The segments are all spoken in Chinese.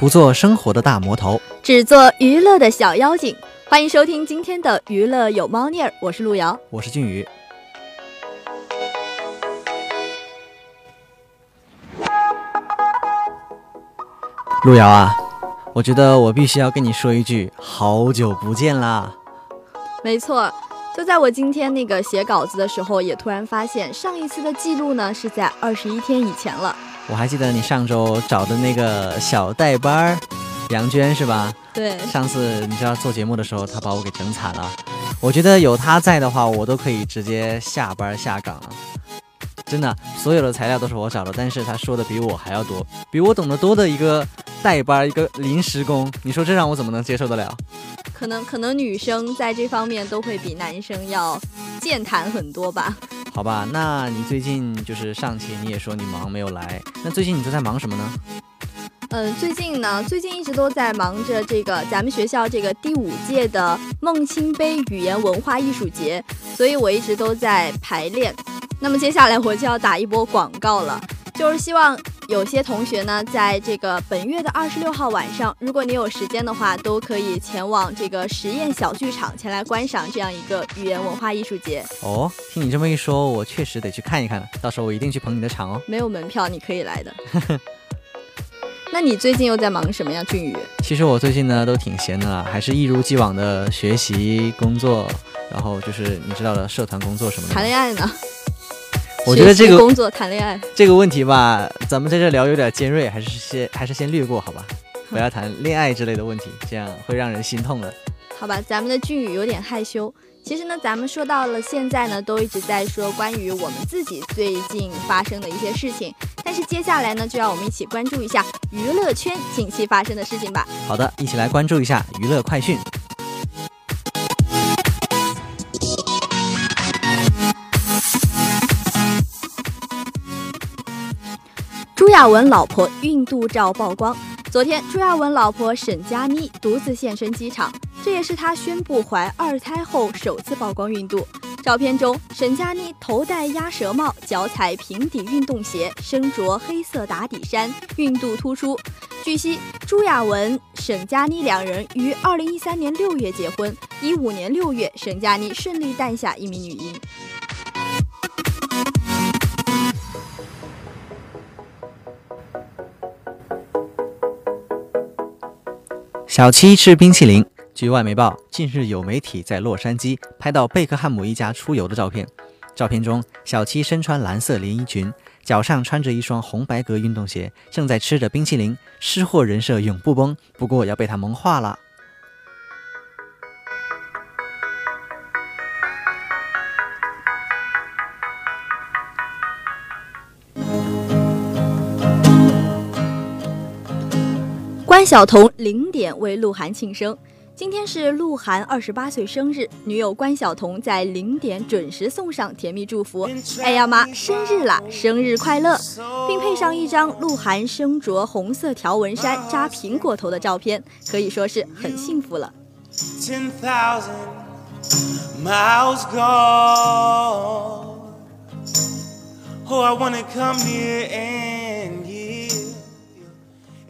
不做生活的大魔头，只做娱乐的小妖精。欢迎收听今天的娱乐有猫腻儿，我是路遥，我是俊宇。路遥啊，我觉得我必须要跟你说一句，好久不见啦。没错。就在我今天那个写稿子的时候，也突然发现上一次的记录呢是在二十一天以前了。我还记得你上周找的那个小代班儿，杨娟是吧？对。上次你知道做节目的时候，她把我给整惨了。我觉得有她在的话，我都可以直接下班下岗了。真的，所有的材料都是我找的，但是她说的比我还要多，比我懂得多的一个代班一个临时工，你说这让我怎么能接受得了？可能可能女生在这方面都会比男生要健谈很多吧。好吧，那你最近就是上期你也说你忙没有来，那最近你都在忙什么呢？嗯，最近呢，最近一直都在忙着这个咱们学校这个第五届的孟清杯语言文化艺术节，所以我一直都在排练。那么接下来我就要打一波广告了，就是希望。有些同学呢，在这个本月的二十六号晚上，如果你有时间的话，都可以前往这个实验小剧场前来观赏这样一个语言文化艺术节。哦，听你这么一说，我确实得去看一看了。到时候我一定去捧你的场哦。没有门票，你可以来的。那你最近又在忙什么呀，俊宇？其实我最近呢都挺闲的，还是一如既往的学习工作，然后就是你知道的社团工作什么的。谈恋爱呢？我觉得这个工作谈恋爱这个问题吧，咱们在这聊有点尖锐，还是先还是先略过好吧，不要谈恋爱之类的问题，这样会让人心痛的。好吧，咱们的俊宇有点害羞。其实呢，咱们说到了现在呢，都一直在说关于我们自己最近发生的一些事情。但是接下来呢，就让我们一起关注一下娱乐圈近期发生的事情吧。好的，一起来关注一下娱乐快讯。朱亚文老婆孕肚照曝光。昨天，朱亚文老婆沈佳妮独自现身机场，这也是她宣布怀二胎后首次曝光孕肚。照片中，沈佳妮头戴鸭舌帽，脚踩平底运动鞋，身着黑色打底衫，孕肚突出。据悉，朱亚文、沈佳妮两人于二零一三年六月结婚，一五年六月，沈佳妮顺利诞下一名女婴。小七吃冰淇淋。据外媒报，近日有媒体在洛杉矶拍到贝克汉姆一家出游的照片。照片中，小七身穿蓝色连衣裙，脚上穿着一双红白格运动鞋，正在吃着冰淇淋。吃货人设永不崩，不过要被他萌化了。关晓彤零点为鹿晗庆生，今天是鹿晗二十八岁生日，女友关晓彤在零点准时送上甜蜜祝福。哎呀妈，生日啦，生日快乐！并配上一张鹿晗身着红色条纹衫扎苹果头的照片，可以说是很幸福了。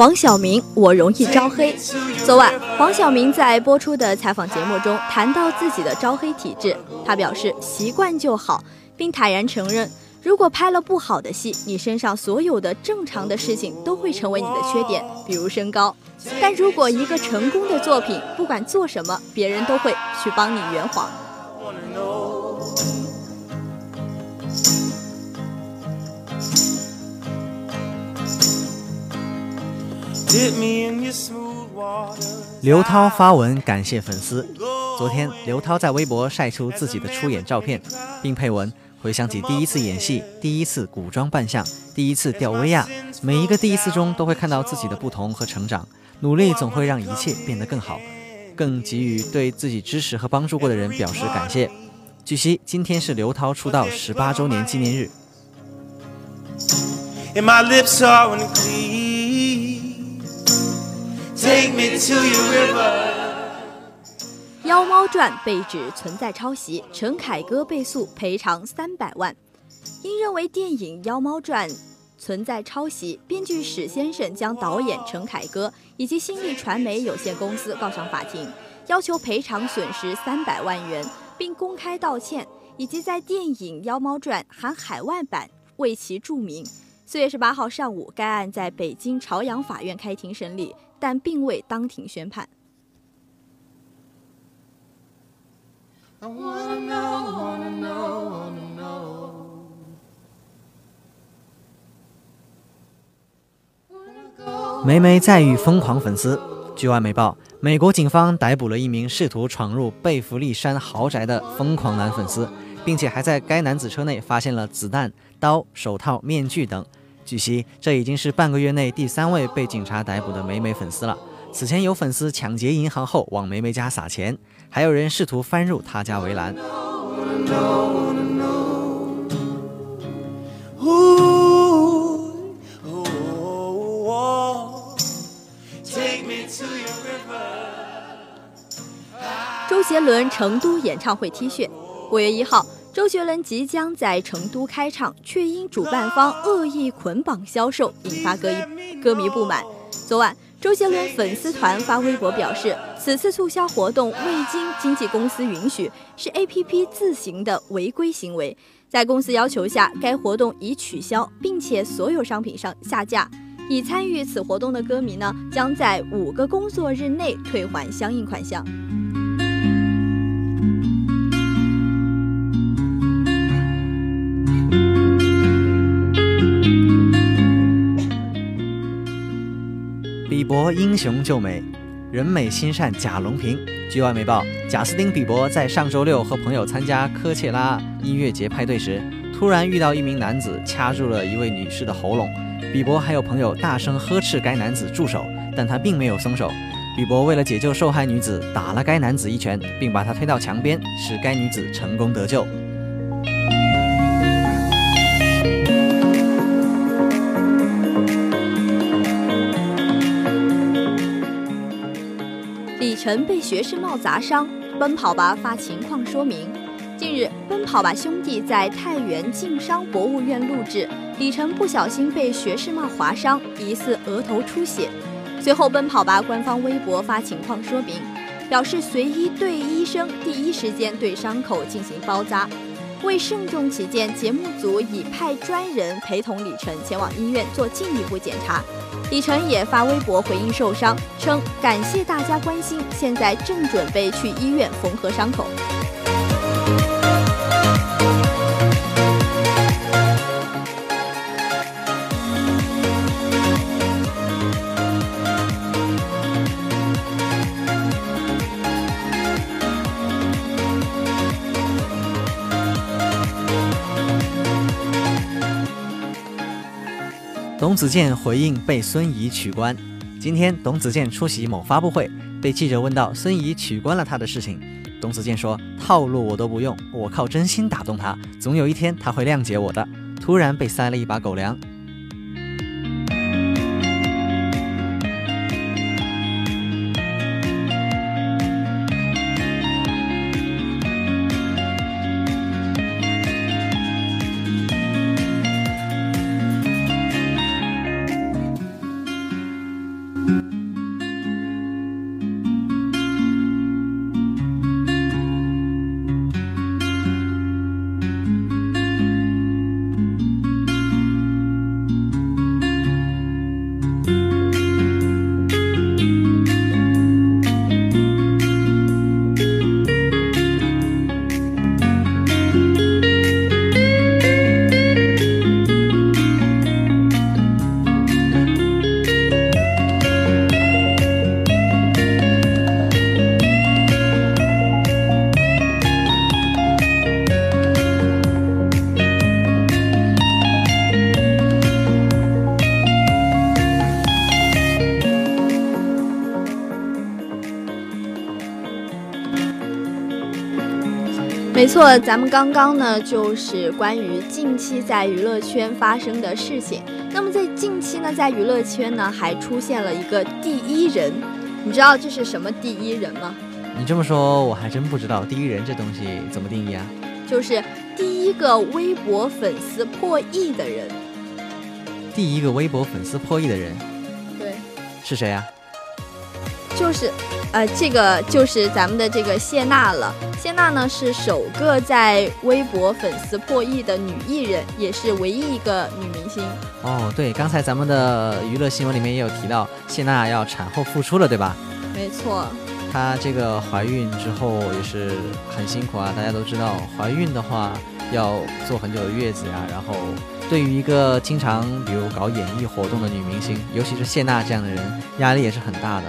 黄晓明，我容易招黑。昨晚，黄晓明在播出的采访节目中谈到自己的招黑体质，他表示习惯就好，并坦然承认，如果拍了不好的戏，你身上所有的正常的事情都会成为你的缺点，比如身高。但如果一个成功的作品，不管做什么，别人都会去帮你圆谎。刘涛发文感谢粉丝。昨天，刘涛在微博晒出自己的出演照片，并配文：“回想起第一次演戏，第一次古装扮相，第一次吊威亚，每一个第一次中都会看到自己的不同和成长。努力总会让一切变得更好。”更给予对自己支持和帮助过的人表示感谢。据悉，今天是刘涛出道十八周年纪念日。《妖猫传》被指存在抄袭，陈凯歌被诉赔偿三百万。因认为电影《妖猫传》存在抄袭，编剧史先生将导演陈凯歌以及新力传媒有限公司告上法庭，要求赔偿损失三百万元，并公开道歉，以及在电影《妖猫传》含海外版为其注明。四月十八号上午，该案在北京朝阳法院开庭审理，但并未当庭宣判。梅梅再遇疯狂粉丝。据外媒报，美国警方逮捕了一名试图闯入贝弗利山豪宅的疯狂男粉丝，并且还在该男子车内发现了子弹、刀、手套、面具等。据悉，这已经是半个月内第三位被警察逮捕的美美粉丝了。此前有粉丝抢劫银行后往美美家撒钱，还有人试图翻入她家围栏。周杰伦成都演唱会 T 恤，五月一号，周杰伦即将在成都开唱，却因主办方恶意捆绑销售，引发歌歌迷不满。昨晚。周杰伦粉丝团发微博表示，此次促销活动未经经纪公司允许，是 APP 自行的违规行为。在公司要求下，该活动已取消，并且所有商品上下架。已参与此活动的歌迷呢，将在五个工作日内退还相应款项。博英雄救美，人美心善贾隆平。据外媒报，贾斯汀·比伯在上周六和朋友参加科切拉音乐节派对时，突然遇到一名男子掐住了一位女士的喉咙。比伯还有朋友大声呵斥该男子住手，但他并没有松手。比伯为了解救受害女子，打了该男子一拳，并把他推到墙边，使该女子成功得救。门被学士帽砸伤，奔跑吧发情况说明。近日，奔跑吧兄弟在太原晋商博物院录制，李晨不小心被学士帽划伤，疑似额头出血。随后，奔跑吧官方微博发情况说明，表示随医对医生第一时间对伤口进行包扎。为慎重起见，节目组已派专人陪同李晨前往医院做进一步检查。李晨也发微博回应受伤，称感谢大家关心，现在正准备去医院缝合伤口。董子健回应被孙怡取关。今天，董子健出席某发布会，被记者问到孙怡取关了他的事情，董子健说：“套路我都不用，我靠真心打动他，总有一天他会谅解我的。”突然被塞了一把狗粮。没错，咱们刚刚呢就是关于近期在娱乐圈发生的事情。那么在近期呢，在娱乐圈呢还出现了一个第一人，你知道这是什么第一人吗？你这么说，我还真不知道第一人这东西怎么定义啊？就是第一个微博粉丝破亿的人。第一个微博粉丝破亿的人，对，是谁啊？就是，呃，这个就是咱们的这个谢娜了。谢娜呢是首个在微博粉丝破亿的女艺人，也是唯一一个女明星。哦，对，刚才咱们的娱乐新闻里面也有提到，谢娜要产后复出了，对吧？没错。她这个怀孕之后也是很辛苦啊，大家都知道，怀孕的话要做很久的月子呀。然后，对于一个经常比如搞演艺活动的女明星，尤其是谢娜这样的人，压力也是很大的。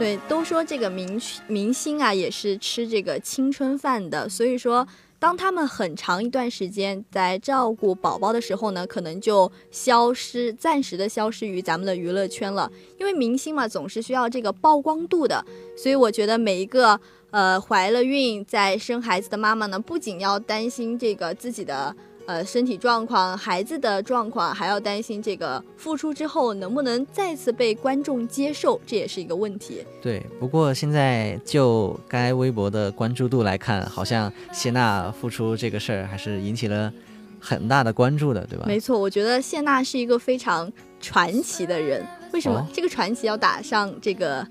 对，都说这个明明星啊，也是吃这个青春饭的。所以说，当他们很长一段时间在照顾宝宝的时候呢，可能就消失，暂时的消失于咱们的娱乐圈了。因为明星嘛，总是需要这个曝光度的。所以我觉得每一个呃怀了孕在生孩子的妈妈呢，不仅要担心这个自己的。呃，身体状况、孩子的状况，还要担心这个复出之后能不能再次被观众接受，这也是一个问题。对，不过现在就该微博的关注度来看，好像谢娜复出这个事儿还是引起了很大的关注的，对吧？没错，我觉得谢娜是一个非常传奇的人。为什么这个传奇要打上这个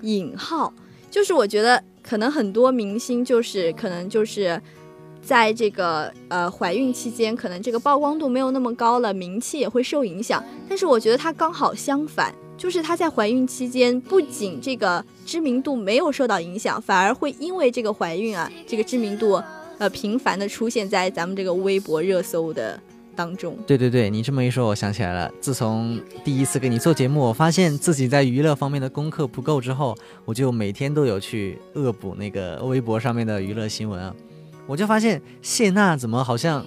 引号？就是我觉得可能很多明星就是可能就是。在这个呃怀孕期间，可能这个曝光度没有那么高了，名气也会受影响。但是我觉得她刚好相反，就是她在怀孕期间，不仅这个知名度没有受到影响，反而会因为这个怀孕啊，这个知名度呃频繁的出现在咱们这个微博热搜的当中。对对对，你这么一说，我想起来了。自从第一次给你做节目，我发现自己在娱乐方面的功课不够之后，我就每天都有去恶补那个微博上面的娱乐新闻啊。我就发现谢娜怎么好像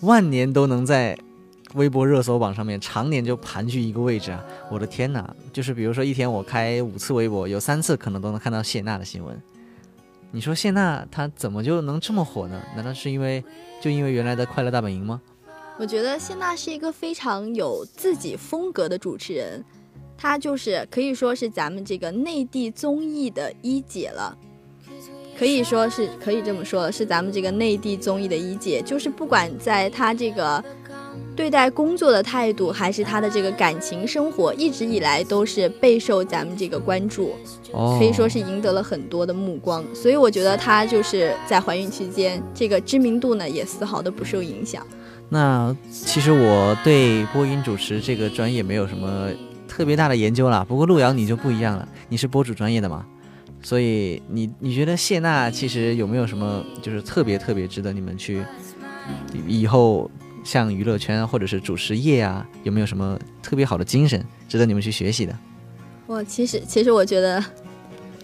万年都能在微博热搜榜上面常年就盘踞一个位置啊！我的天哪，就是比如说一天我开五次微博，有三次可能都能看到谢娜的新闻。你说谢娜她怎么就能这么火呢？难道是因为就因为原来的快乐大本营吗？我觉得谢娜是一个非常有自己风格的主持人，她就是可以说是咱们这个内地综艺的一姐了。可以说是可以这么说，是咱们这个内地综艺的一姐，就是不管在她这个对待工作的态度，还是她的这个感情生活，一直以来都是备受咱们这个关注，可以说是赢得了很多的目光。所以我觉得她就是在怀孕期间，这个知名度呢也丝毫的不受影响。那其实我对播音主持这个专业没有什么特别大的研究了，不过陆遥你就不一样了，你是播主专业的吗？所以你你觉得谢娜其实有没有什么就是特别特别值得你们去以后像娱乐圈或者是主持业啊有没有什么特别好的精神值得你们去学习的？我其实其实我觉得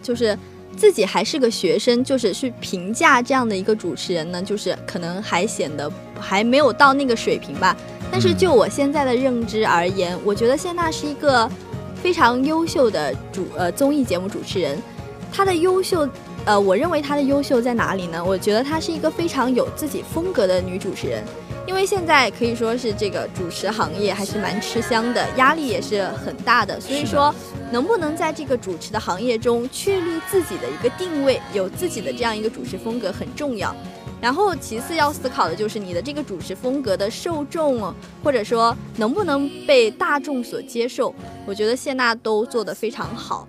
就是自己还是个学生，就是去评价这样的一个主持人呢，就是可能还显得还没有到那个水平吧。但是就我现在的认知而言，我觉得谢娜是一个非常优秀的主呃综艺节目主持人。她的优秀，呃，我认为她的优秀在哪里呢？我觉得她是一个非常有自己风格的女主持人，因为现在可以说是这个主持行业还是蛮吃香的，压力也是很大的，所以说能不能在这个主持的行业中确立自己的一个定位，有自己的这样一个主持风格很重要。然后其次要思考的就是你的这个主持风格的受众，或者说能不能被大众所接受。我觉得谢娜都做得非常好。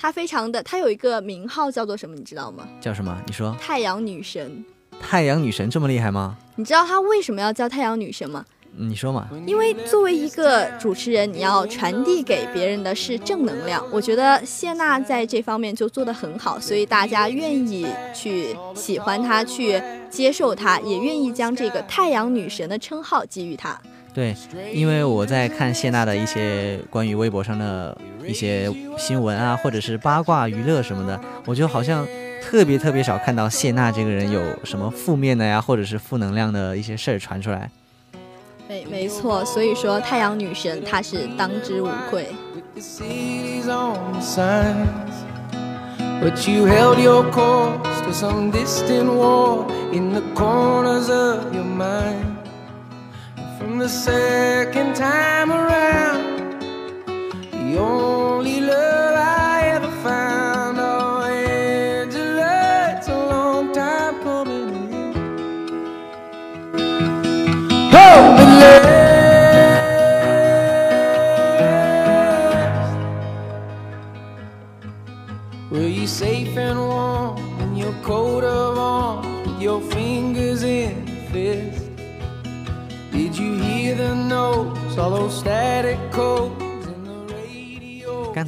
她非常的，她有一个名号叫做什么，你知道吗？叫什么？你说。太阳女神。太阳女神这么厉害吗？你知道她为什么要叫太阳女神吗？你说嘛。因为作为一个主持人，你要传递给别人的是正能量。我觉得谢娜在这方面就做得很好，所以大家愿意去喜欢她，去接受她，也愿意将这个太阳女神的称号给予她。对，因为我在看谢娜的一些关于微博上的一些新闻啊，或者是八卦娱乐什么的，我就好像特别特别少看到谢娜这个人有什么负面的呀，或者是负能量的一些事儿传出来。没没错，所以说太阳女神她是当之无愧。But you held your course to some distant war in the corners of your mind. From the second time around, the only love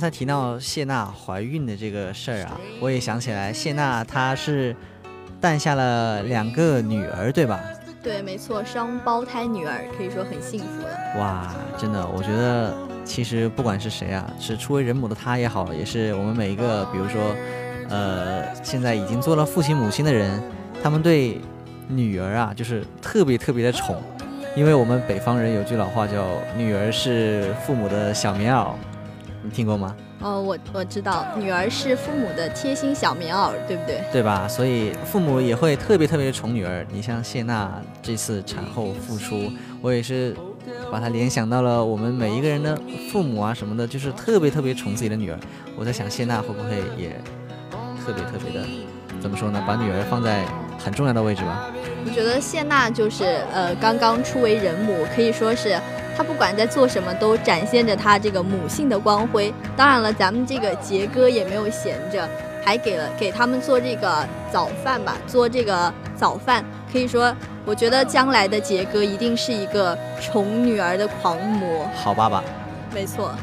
才提到谢娜怀孕的这个事儿啊，我也想起来，谢娜她是诞下了两个女儿，对吧？对，没错，双胞胎女儿可以说很幸福了。哇，真的，我觉得其实不管是谁啊，是初为人母的她也好，也是我们每一个，比如说，呃，现在已经做了父亲母亲的人，他们对女儿啊，就是特别特别的宠，因为我们北方人有句老话叫“女儿是父母的小棉袄”，你听过吗？哦，我我知道，女儿是父母的贴心小棉袄，对不对？对吧？所以父母也会特别特别宠女儿。你像谢娜这次产后复出，我也是把她联想到了我们每一个人的父母啊什么的，就是特别特别宠自己的女儿。我在想谢娜会不会也特别特别的，怎么说呢？把女儿放在很重要的位置吧。我觉得谢娜就是呃刚刚初为人母，可以说是她不管在做什么都展现着他这个母性的光辉。当然了，咱们这个杰哥也没有闲着，还给了给他们做这个早饭吧，做这个早饭。可以说，我觉得将来的杰哥一定是一个宠女儿的狂魔。好爸爸，没错，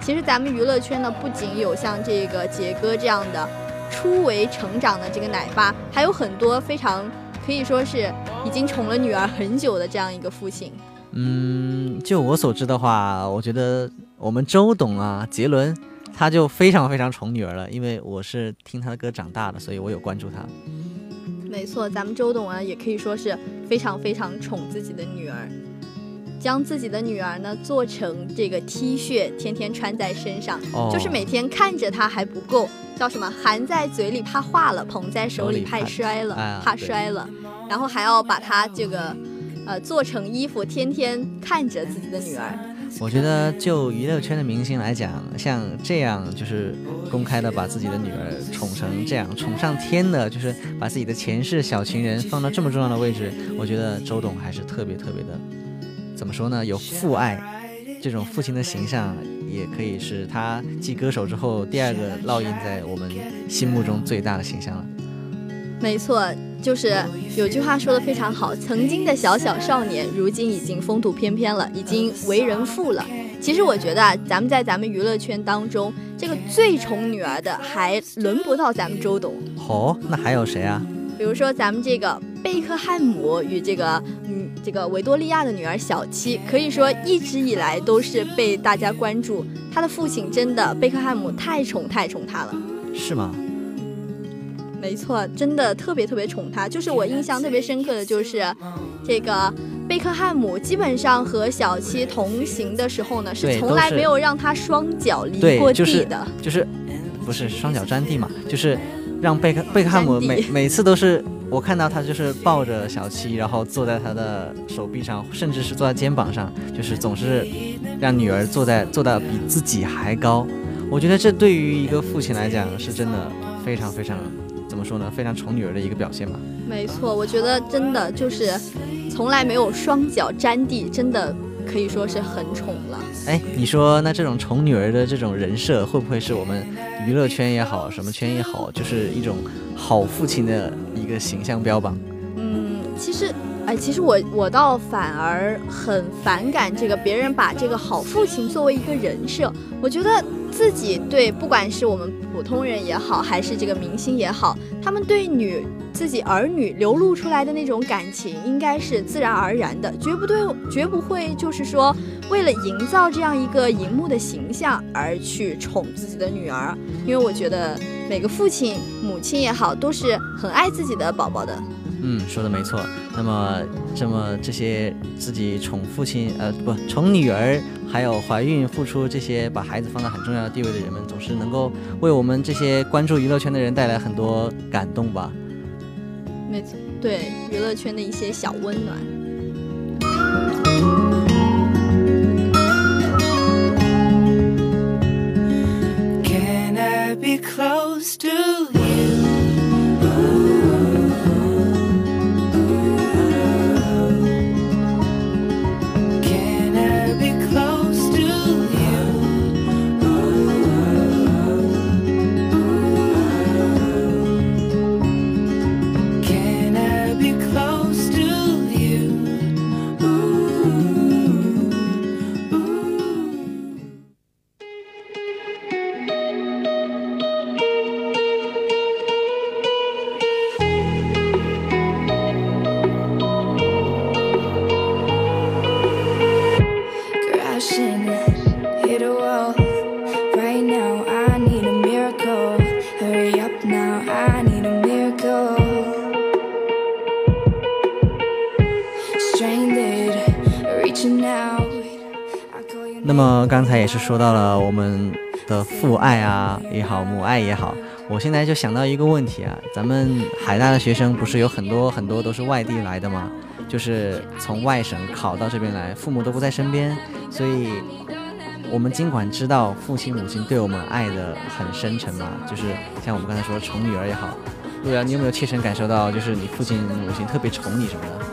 其实咱们娱乐圈呢，不仅有像这个杰哥这样的初为成长的这个奶爸，还有很多非常可以说是已经宠了女儿很久的这样一个父亲。嗯，就我所知的话，我觉得我们周董啊，杰伦，他就非常非常宠女儿了，因为我是听他的歌长大的，所以我有关注他。没错，咱们周董啊，也可以说是非常非常宠自己的女儿，将自己的女儿呢做成这个 T 恤，天天穿在身上，哦就是每天看着她还不够，叫什么含在嘴里怕化了，捧在手里怕摔了，怕摔了，然后还要把她这个呃做成衣服，天天看着自己的女儿。我觉得就娱乐圈的明星来讲，像这样就是公开的把自己的女儿宠成这样，宠上天的，就是把自己的前世小情人放到这么重要的位置，我觉得周董还是特别特别的，怎么说呢？有父爱，这种父亲的形象，也可以是他继歌手之后第二个烙印在我们心目中最大的形象了。没错，就是有句话说的非常好，曾经的小小少年，如今已经风度翩翩了，已经为人父了。其实我觉得啊，咱们在咱们娱乐圈当中，这个最宠女儿的还轮不到咱们周董。哦，那还有谁啊？比如说咱们这个贝克汉姆与这个嗯这个维多利亚的女儿小七，可以说一直以来都是被大家关注。他的父亲真的贝克汉姆太宠太宠他了。是吗？没错，真的特别特别宠他。就是我印象特别深刻的就是，这个贝克汉姆基本上和小七同行的时候呢，是从来没有让他双脚离过地的。就是不是双脚沾地嘛，就是让贝克贝克汉姆每每次都是我看到他就是抱着小七，然后坐在他的手臂上，甚至是坐在肩膀上，就是总是让女儿坐在坐到比自己还高。我觉得这对于一个父亲来讲是真的非常非常怎么说呢，非常宠女儿的一个表现吧。没错，我觉得真的就是从来没有双脚沾地，真的可以说是很宠了。哎，你说那这种宠女儿的这种人设，会不会是我们娱乐圈也好，什么圈也好，就是一种好父亲的一个形象标榜？嗯，其实，哎，其实我我倒反而很反感这个别人把这个好父亲作为一个人设。我觉得自己对，不管是我们普通人也好，还是这个明星也好，他们对女自己儿女流露出来的那种感情，应该是自然而然的，绝不对，绝不会就是说为了营造这样一个荧幕的形象而去宠自己的女儿。因为我觉得每个父亲、母亲也好，都是很爱自己的宝宝的。嗯，说的没错。那么，这么这些自己宠父亲，呃，不宠女儿，还有怀孕付出这些把孩子放在很重要的地位的人们，总是能够为我们这些关注娱乐圈的人带来很多感动吧？没错，对娱乐圈的一些小温暖。Can I be close to you? 那么刚才也是说到了我们的父爱啊也好，母爱也好，我现在就想到一个问题啊，咱们海大的学生不是有很多很多都是外地来的吗？就是从外省考到这边来，父母都不在身边，所以我们尽管知道父亲母亲对我们爱的很深沉嘛，就是像我们刚才说宠女儿也好，陆阳，你有没有切身感受到，就是你父亲母亲特别宠你什么的？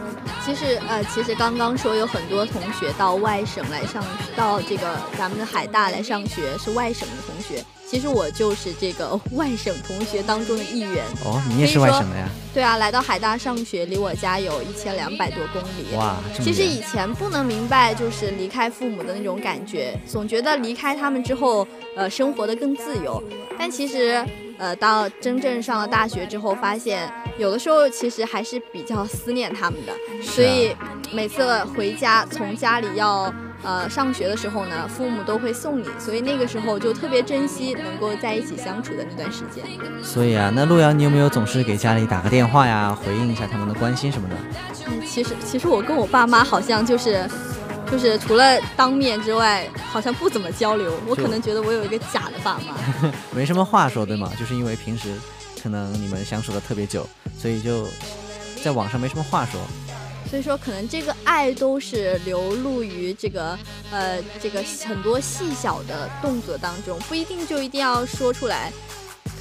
其实呃，其实刚刚说有很多同学到外省来上，到这个咱们的海大来上学，是外省的同学。其实我就是这个 外省同学当中的一员。哦，你也是外省的呀？对啊，来到海大上学，离我家有一千两百多公里。哇，其实以前不能明白，就是离开父母的那种感觉，总觉得离开他们之后，呃，生活的更自由。但其实，呃，到真正上了大学之后，发现有的时候其实还是比较思念他们的。所以每次回家，从家里要呃上学的时候呢，父母都会送你，所以那个时候就特别珍惜能够在一起相处的那段时间。所以啊，那陆阳，你有没有总是给家里打个电话呀，回应一下他们的关心什么的？嗯，其实其实我跟我爸妈好像就是，就是除了当面之外，好像不怎么交流。我可能觉得我有一个假的爸妈。没什么话说，对吗？就是因为平时可能你们相处的特别久，所以就在网上没什么话说。所以说，可能这个爱都是流露于这个呃这个很多细小的动作当中，不一定就一定要说出来。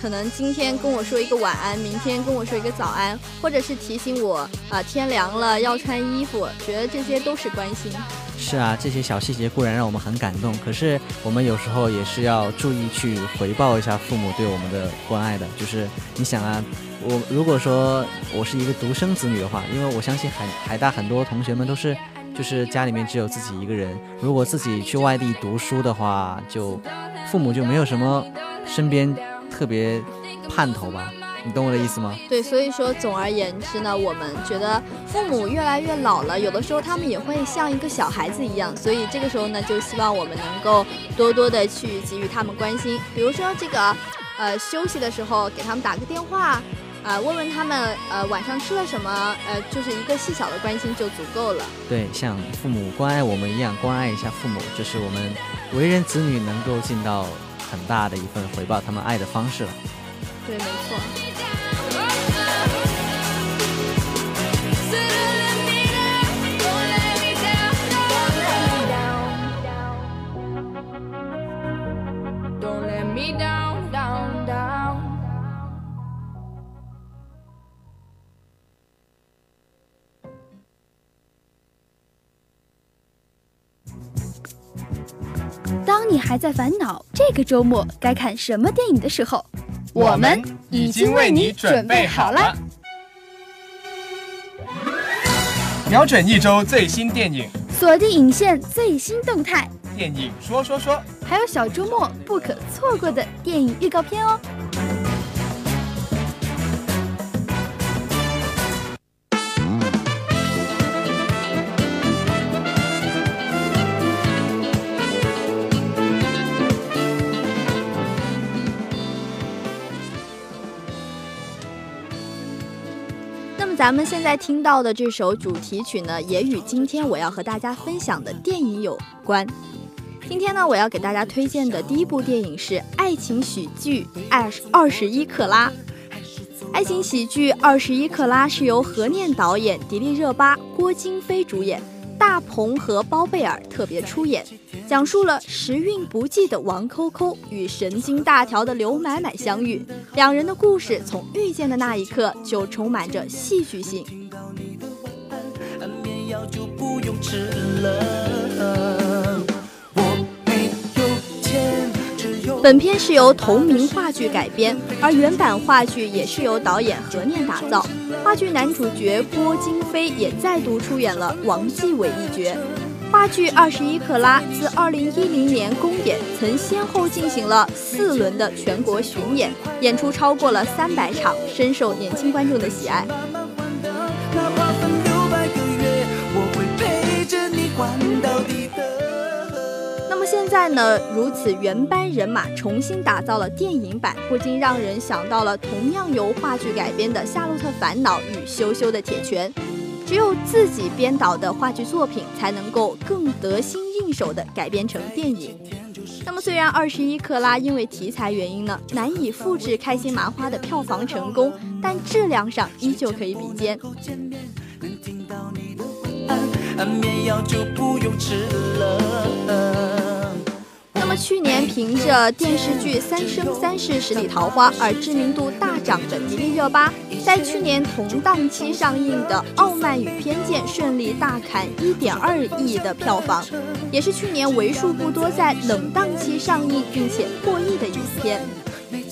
可能今天跟我说一个晚安，明天跟我说一个早安，或者是提醒我啊、天凉了要穿衣服，觉得这些都是关心。是啊，这些小细节固然让我们很感动，可是我们有时候也是要注意去回报一下父母对我们的关爱的。就是你想啊，我如果说我是一个独生子女的话，因为我相信海海大很多同学们都是，就是家里面只有自己一个人，如果自己去外地读书的话，就父母就没有什么身边特别盼头吧，你懂我的意思吗？对，所以说总而言之呢，我们觉得父母越来越老了，有的时候他们也会像一个小孩子一样，所以这个时候呢，就希望我们能够多多的去给予他们关心，比如说这个，呃，休息的时候给他们打个电话。呃，问问他们，呃，晚上吃了什么？呃，就是一个细小的关心就足够了。对，像父母关爱我们一样，关爱一下父母，这是我们为人子女能够尽到很大的一份回报他们爱的方式了。对，没错。还在烦恼这个周末该看什么电影的时候，我们已经为你准备好了。瞄准一周最新电影，锁定影线最新动态，电影说说说，还有小周末不可错过的电影预告片哦。咱们现在听到的这首主题曲呢，也与今天我要和大家分享的电影有关。今天呢，我要给大家推荐的第一部电影是爱情喜剧《二二十一克拉》。爱情喜剧《二十一克拉》是由何念导演、迪丽热巴、郭京飞主演，大鹏和包贝尔特别出演，讲述了时运不济的王扣扣与神经大条的刘买买相遇，两人的故事从遇见的那一刻就充满着戏剧性。本片是由同名话剧改编，而原版话剧也是由导演何念打造。话剧男主角郭京飞也再度出演了王继伟一角。话剧《二十一克拉》自二零一零年公演，曾先后进行了四轮的全国巡演，演出超过了三百场，深受年轻观众的喜爱。在呢，如此原班人马重新打造了电影版，不禁让人想到了同样由话剧改编的《夏洛特烦恼》与《羞羞的铁拳》。只有自己编导的话剧作品，才能够更得心应手地改编成电影。那么，虽然《二十一克拉》因为题材原因呢，难以复制《开心麻花》的票房成功，但质量上依旧可以比肩。那么去年凭着电视剧《三生三世十里桃花》而知名度大涨的迪丽热巴，在去年同档期上映的《傲慢与偏见》顺利大砍一点二亿的票房，也是去年为数不多在冷档期上映并且破亿的影片。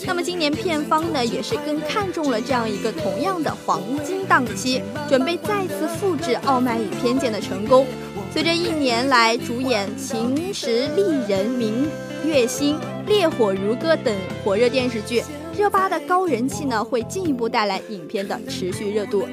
那么今年片方呢，也是更看重了这样一个同样的黄金档期，准备再次复制《傲慢与偏见》的成功。随着一年来主演《秦时丽人》《明月心》《烈火如歌》等火热电视剧，热巴的高人气呢，会进一步带来影片的持续热度。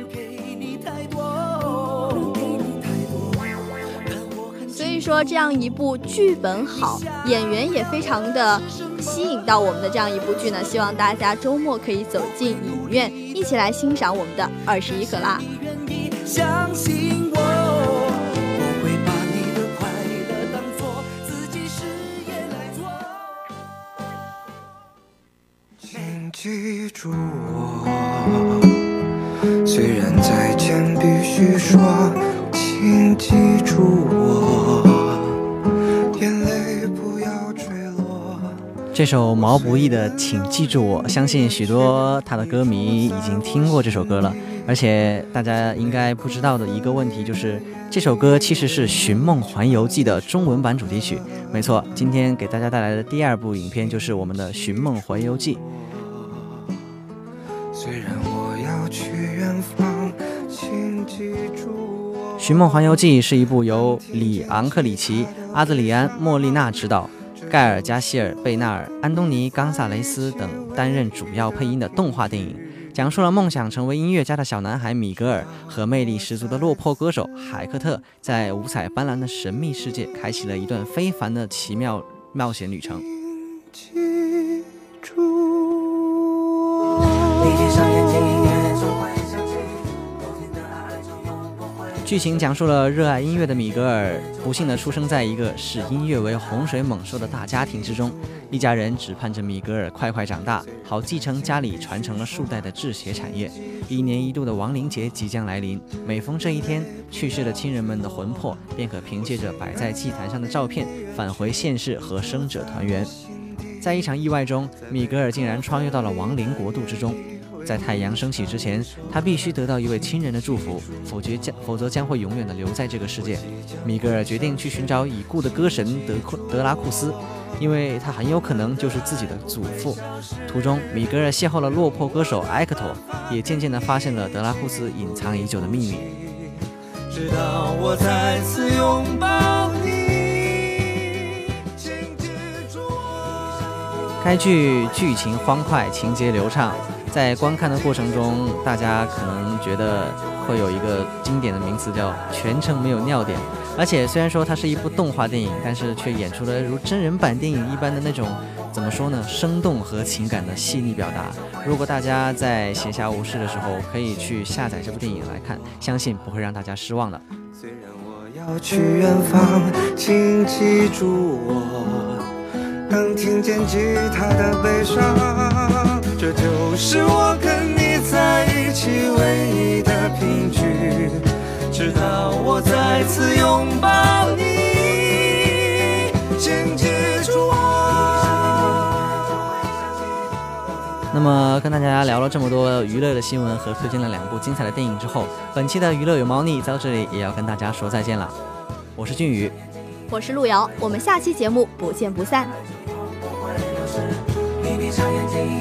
所以说，这样一部剧本好、演员也非常的吸引到我们的这样一部剧呢，希望大家周末可以走进影院，一起来欣赏我们的《二十一克拉》。记住我，虽然再见必须说，请记住我，眼泪不要坠落。这首毛不易的《请记住我》，相信许多他的歌迷已经听过这首歌了。而且大家应该不知道的一个问题就是，这首歌其实是《寻梦环游记》的中文版主题曲。没错，今天给大家带来的第二部影片就是我们的《寻梦环游记》。寻梦环游记》是一部由里昂克里奇、阿德里安·莫利纳执导，盖尔加希尔·贝纳尔、安东尼·冈萨雷斯等担任主要配音的动画电影，讲述了梦想成为音乐家的小男孩米格尔和魅力十足的落魄歌手海克特，在五彩斑斓的神秘世界开启了一段非凡的奇妙冒险旅程。剧情讲述了热爱音乐的米格尔不幸地出生在一个视音乐为洪水猛兽的大家庭之中，一家人只盼着米格尔快快长大，好继承家里传承了数代的制鞋产业。一年一度的亡灵节即将来临，每逢这一天，去世的亲人们的魂魄便可凭借着摆在祭坛上的照片返回现世和生者团圆。在一场意外中，米格尔竟然穿越到了亡灵国度之中。在太阳升起之前，他必须得到一位亲人的祝福，否决将否则将会永远的留在这个世界。米格尔决定去寻找已故的歌神德库德拉库斯，因为他很有可能就是自己的祖父。途中，米格尔邂逅了落魄歌手埃克托，也渐渐地发现了德拉库斯隐藏已久的秘密。直到我再次拥抱你，该剧剧情欢快，情节流畅。在观看的过程中，大家可能觉得会有一个经典的名词叫“全程没有尿点”，而且虽然说它是一部动画电影，但是却演出了如真人版电影一般的那种怎么说呢？生动和情感的细腻表达。如果大家在闲暇无事的时候，可以去下载这部电影来看，相信不会让大家失望的。虽然我要去远方，请记住我，能听见吉他的悲伤，这就是我跟你在一起唯一的凭据。直到我再次拥抱你，请记住我。那么跟大家聊了这么多娱乐的新闻和推荐了两部精彩的电影之后，本期的娱乐有猫腻在这里也要跟大家说再见了。我是俊宇，我是路遥，我们下期节目不见不散。你闭上眼睛。